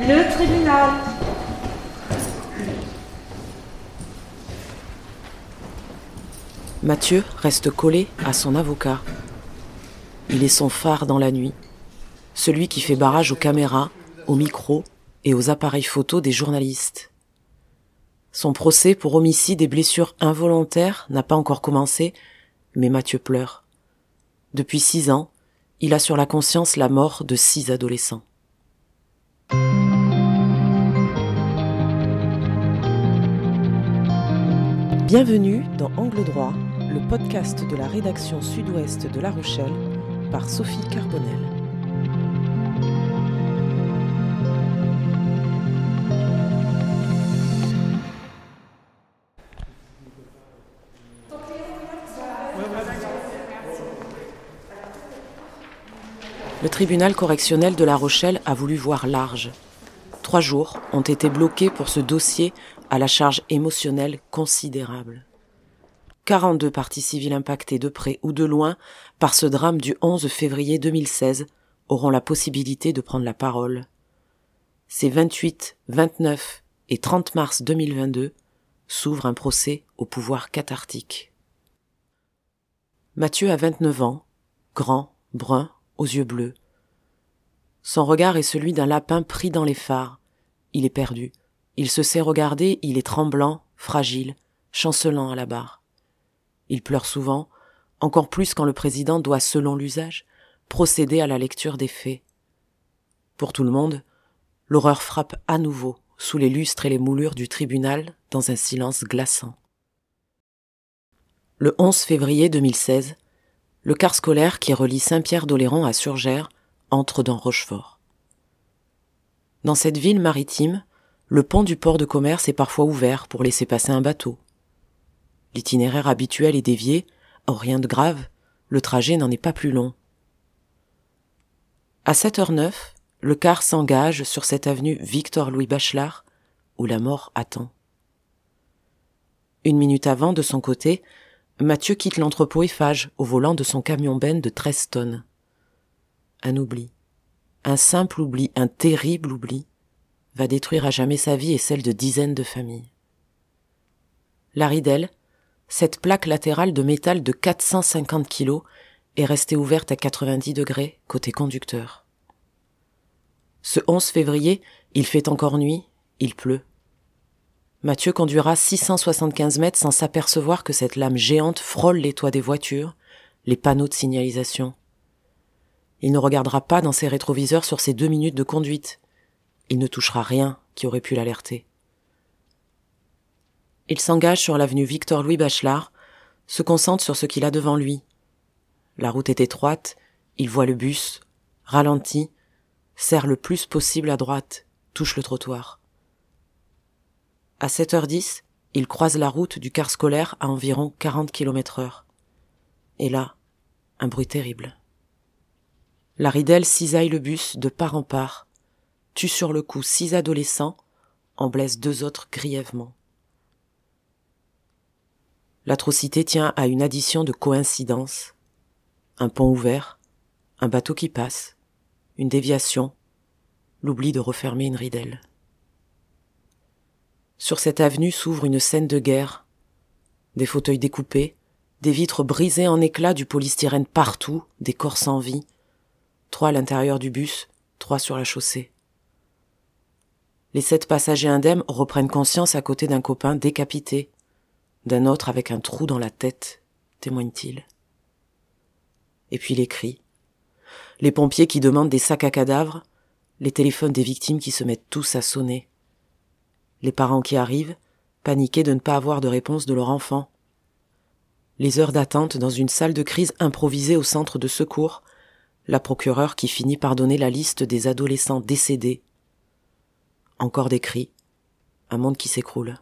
Le tribunal. Mathieu reste collé à son avocat. Il est son phare dans la nuit, celui qui fait barrage aux caméras, aux micros et aux appareils photos des journalistes. Son procès pour homicide et blessures involontaires n'a pas encore commencé, mais Mathieu pleure. Depuis six ans, il a sur la conscience la mort de six adolescents. Bienvenue dans Angle droit, le podcast de la rédaction sud-ouest de La Rochelle par Sophie Carbonel. Le tribunal correctionnel de La Rochelle a voulu voir large. Trois jours ont été bloqués pour ce dossier à la charge émotionnelle considérable. 42 parties civiles impactées de près ou de loin par ce drame du 11 février 2016 auront la possibilité de prendre la parole. Ces 28, 29 et 30 mars 2022 s'ouvre un procès au pouvoir cathartique. Mathieu a 29 ans, grand, brun, aux yeux bleus. Son regard est celui d'un lapin pris dans les phares. Il est perdu. Il se sait regarder, il est tremblant, fragile, chancelant à la barre. Il pleure souvent, encore plus quand le président doit, selon l'usage, procéder à la lecture des faits. Pour tout le monde, l'horreur frappe à nouveau sous les lustres et les moulures du tribunal dans un silence glaçant. Le 11 février 2016, le car scolaire qui relie Saint-Pierre-d'Oléron à Surgères entre dans Rochefort. Dans cette ville maritime, le pont du port de commerce est parfois ouvert pour laisser passer un bateau. L'itinéraire habituel est dévié, or rien de grave, le trajet n'en est pas plus long. À 7h09, le car s'engage sur cette avenue Victor-Louis Bachelard, où la mort attend. Une minute avant, de son côté, Mathieu quitte l'entrepôt Eiffage au volant de son camion Ben de 13 tonnes. Un oubli. Un simple oubli, un terrible oubli, va détruire à jamais sa vie et celle de dizaines de familles. La ridelle, cette plaque latérale de métal de 450 kilos, est restée ouverte à 90 degrés côté conducteur. Ce 11 février, il fait encore nuit, il pleut. Mathieu conduira 675 mètres sans s'apercevoir que cette lame géante frôle les toits des voitures, les panneaux de signalisation. Il ne regardera pas dans ses rétroviseurs sur ses deux minutes de conduite. Il ne touchera rien qui aurait pu l'alerter. Il s'engage sur l'avenue Victor-Louis Bachelard, se concentre sur ce qu'il a devant lui. La route est étroite, il voit le bus, ralentit, serre le plus possible à droite, touche le trottoir. À 7h10, il croise la route du car scolaire à environ 40 km heure. Et là, un bruit terrible. La ridelle cisaille le bus de part en part, tue sur le coup six adolescents, en blesse deux autres grièvement. L'atrocité tient à une addition de coïncidences. Un pont ouvert, un bateau qui passe, une déviation, l'oubli de refermer une ridelle. Sur cette avenue s'ouvre une scène de guerre. Des fauteuils découpés, des vitres brisées en éclats, du polystyrène partout, des corps sans vie. Trois à l'intérieur du bus, trois sur la chaussée. Les sept passagers indemnes reprennent conscience à côté d'un copain décapité, d'un autre avec un trou dans la tête, témoigne-t-il. Et puis les cris. Les pompiers qui demandent des sacs à cadavres, les téléphones des victimes qui se mettent tous à sonner les parents qui arrivent, paniqués de ne pas avoir de réponse de leur enfant. Les heures d'attente dans une salle de crise improvisée au centre de secours, la procureure qui finit par donner la liste des adolescents décédés. Encore des cris, un monde qui s'écroule.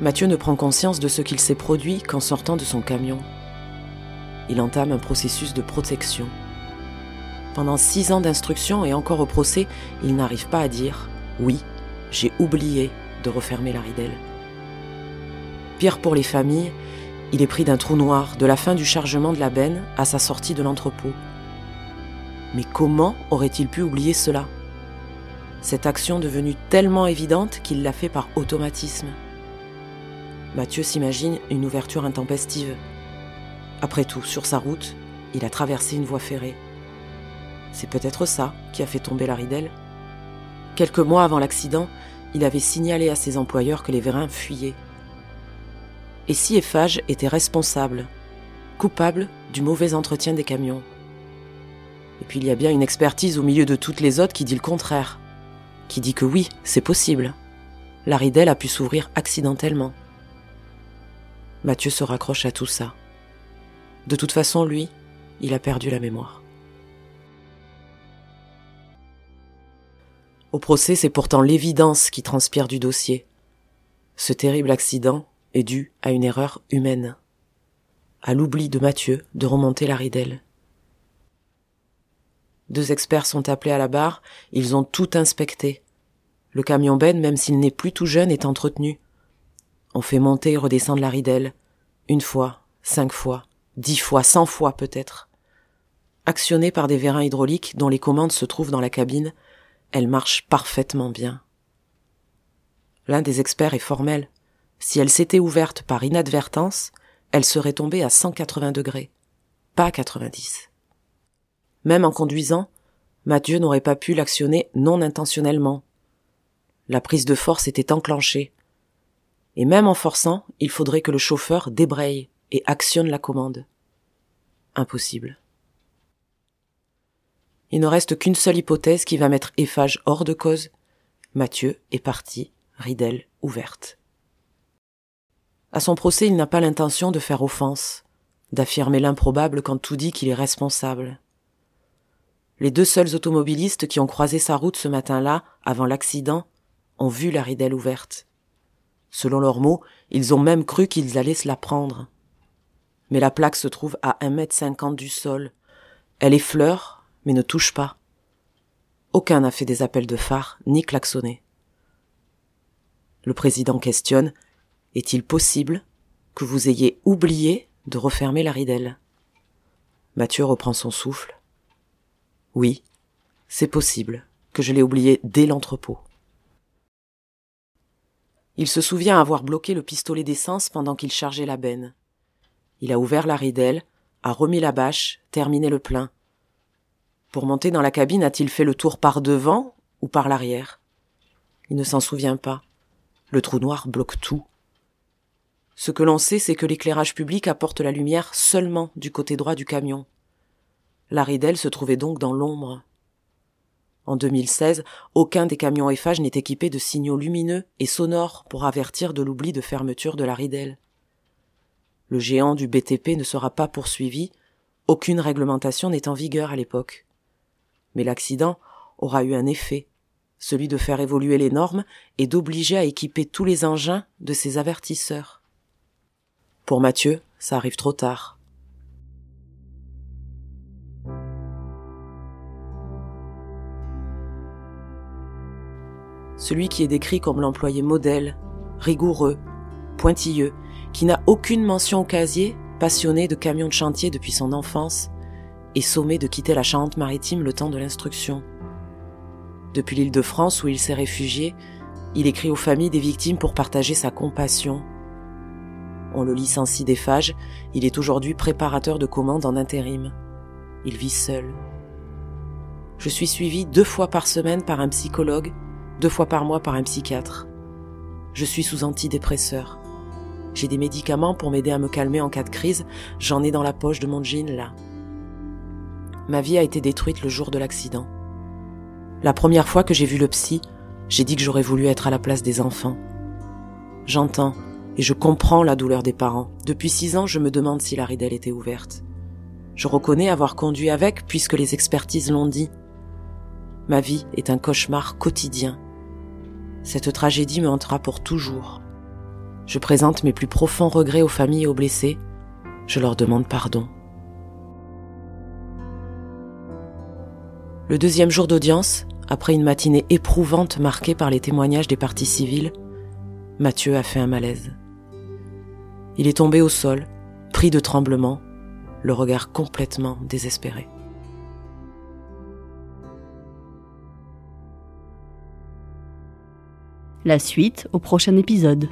Mathieu ne prend conscience de ce qu'il s'est produit qu'en sortant de son camion. Il entame un processus de protection. Pendant six ans d'instruction et encore au procès, il n'arrive pas à dire oui, j'ai oublié de refermer la ridelle. Pire pour les familles, il est pris d'un trou noir de la fin du chargement de la benne à sa sortie de l'entrepôt. Mais comment aurait-il pu oublier cela? Cette action devenue tellement évidente qu'il l'a fait par automatisme. Mathieu s'imagine une ouverture intempestive. Après tout, sur sa route, il a traversé une voie ferrée. C'est peut-être ça qui a fait tomber la ridelle. Quelques mois avant l'accident, il avait signalé à ses employeurs que les vérins fuyaient. Et si Eiffage était responsable, coupable du mauvais entretien des camions? Et puis il y a bien une expertise au milieu de toutes les autres qui dit le contraire, qui dit que oui, c'est possible. La ridelle a pu s'ouvrir accidentellement. Mathieu se raccroche à tout ça. De toute façon, lui, il a perdu la mémoire. Au procès, c'est pourtant l'évidence qui transpire du dossier. Ce terrible accident est dû à une erreur humaine, à l'oubli de Mathieu de remonter la ridelle. Deux experts sont appelés à la barre, ils ont tout inspecté. Le camion Ben, même s'il n'est plus tout jeune, est entretenu. On fait monter et redescendre la ridelle, une fois, cinq fois, dix fois, cent fois peut-être. Actionnée par des vérins hydrauliques dont les commandes se trouvent dans la cabine, elle marche parfaitement bien. L'un des experts est formel. Si elle s'était ouverte par inadvertance, elle serait tombée à 180 degrés, pas 90. Même en conduisant, Mathieu n'aurait pas pu l'actionner non intentionnellement. La prise de force était enclenchée. Et même en forçant, il faudrait que le chauffeur débraye et actionne la commande. Impossible. Il ne reste qu'une seule hypothèse qui va mettre Eiffage hors de cause. Mathieu est parti, ridelle ouverte. À son procès, il n'a pas l'intention de faire offense, d'affirmer l'improbable quand tout dit qu'il est responsable. Les deux seuls automobilistes qui ont croisé sa route ce matin-là, avant l'accident, ont vu la ridelle ouverte. Selon leurs mots, ils ont même cru qu'ils allaient se la prendre. Mais la plaque se trouve à un mètre cinquante du sol. Elle effleure, mais ne touche pas. Aucun n'a fait des appels de phare ni klaxonné. Le président questionne Est-il possible que vous ayez oublié de refermer la ridelle? Mathieu reprend son souffle. Oui, c'est possible que je l'ai oublié dès l'entrepôt. Il se souvient avoir bloqué le pistolet d'essence pendant qu'il chargeait la benne. Il a ouvert la ridelle, a remis la bâche, terminé le plein. Pour monter dans la cabine, a-t-il fait le tour par devant ou par l'arrière? Il ne s'en souvient pas. Le trou noir bloque tout. Ce que l'on sait, c'est que l'éclairage public apporte la lumière seulement du côté droit du camion. La ridelle se trouvait donc dans l'ombre. En 2016, aucun des camions Eiffage n'est équipé de signaux lumineux et sonores pour avertir de l'oubli de fermeture de la ridelle. Le géant du BTP ne sera pas poursuivi, aucune réglementation n'est en vigueur à l'époque. Mais l'accident aura eu un effet, celui de faire évoluer les normes et d'obliger à équiper tous les engins de ces avertisseurs. Pour Mathieu, ça arrive trop tard. Celui qui est décrit comme l'employé modèle, rigoureux, pointilleux, qui n'a aucune mention au casier, passionné de camions de chantier depuis son enfance, et sommé de quitter la Charente-Maritime le temps de l'instruction. Depuis l'île de France où il s'est réfugié, il écrit aux familles des victimes pour partager sa compassion. On le licencie des phages, il est aujourd'hui préparateur de commandes en intérim. Il vit seul. Je suis suivi deux fois par semaine par un psychologue, deux fois par mois par un psychiatre. Je suis sous antidépresseur. J'ai des médicaments pour m'aider à me calmer en cas de crise, j'en ai dans la poche de mon jean là. Ma vie a été détruite le jour de l'accident. La première fois que j'ai vu le psy, j'ai dit que j'aurais voulu être à la place des enfants. J'entends et je comprends la douleur des parents. Depuis six ans, je me demande si la ridelle était ouverte. Je reconnais avoir conduit avec puisque les expertises l'ont dit. Ma vie est un cauchemar quotidien. Cette tragédie me hantera pour toujours. Je présente mes plus profonds regrets aux familles et aux blessés. Je leur demande pardon. Le deuxième jour d'audience, après une matinée éprouvante marquée par les témoignages des parties civiles, Mathieu a fait un malaise. Il est tombé au sol, pris de tremblement, le regard complètement désespéré. La suite au prochain épisode.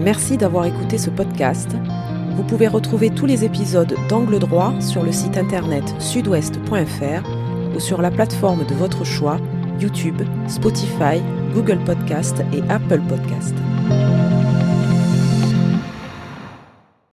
Merci d'avoir écouté ce podcast. Vous pouvez retrouver tous les épisodes d'Angle droit sur le site internet sudouest.fr ou sur la plateforme de votre choix, YouTube, Spotify, Google Podcast et Apple Podcast.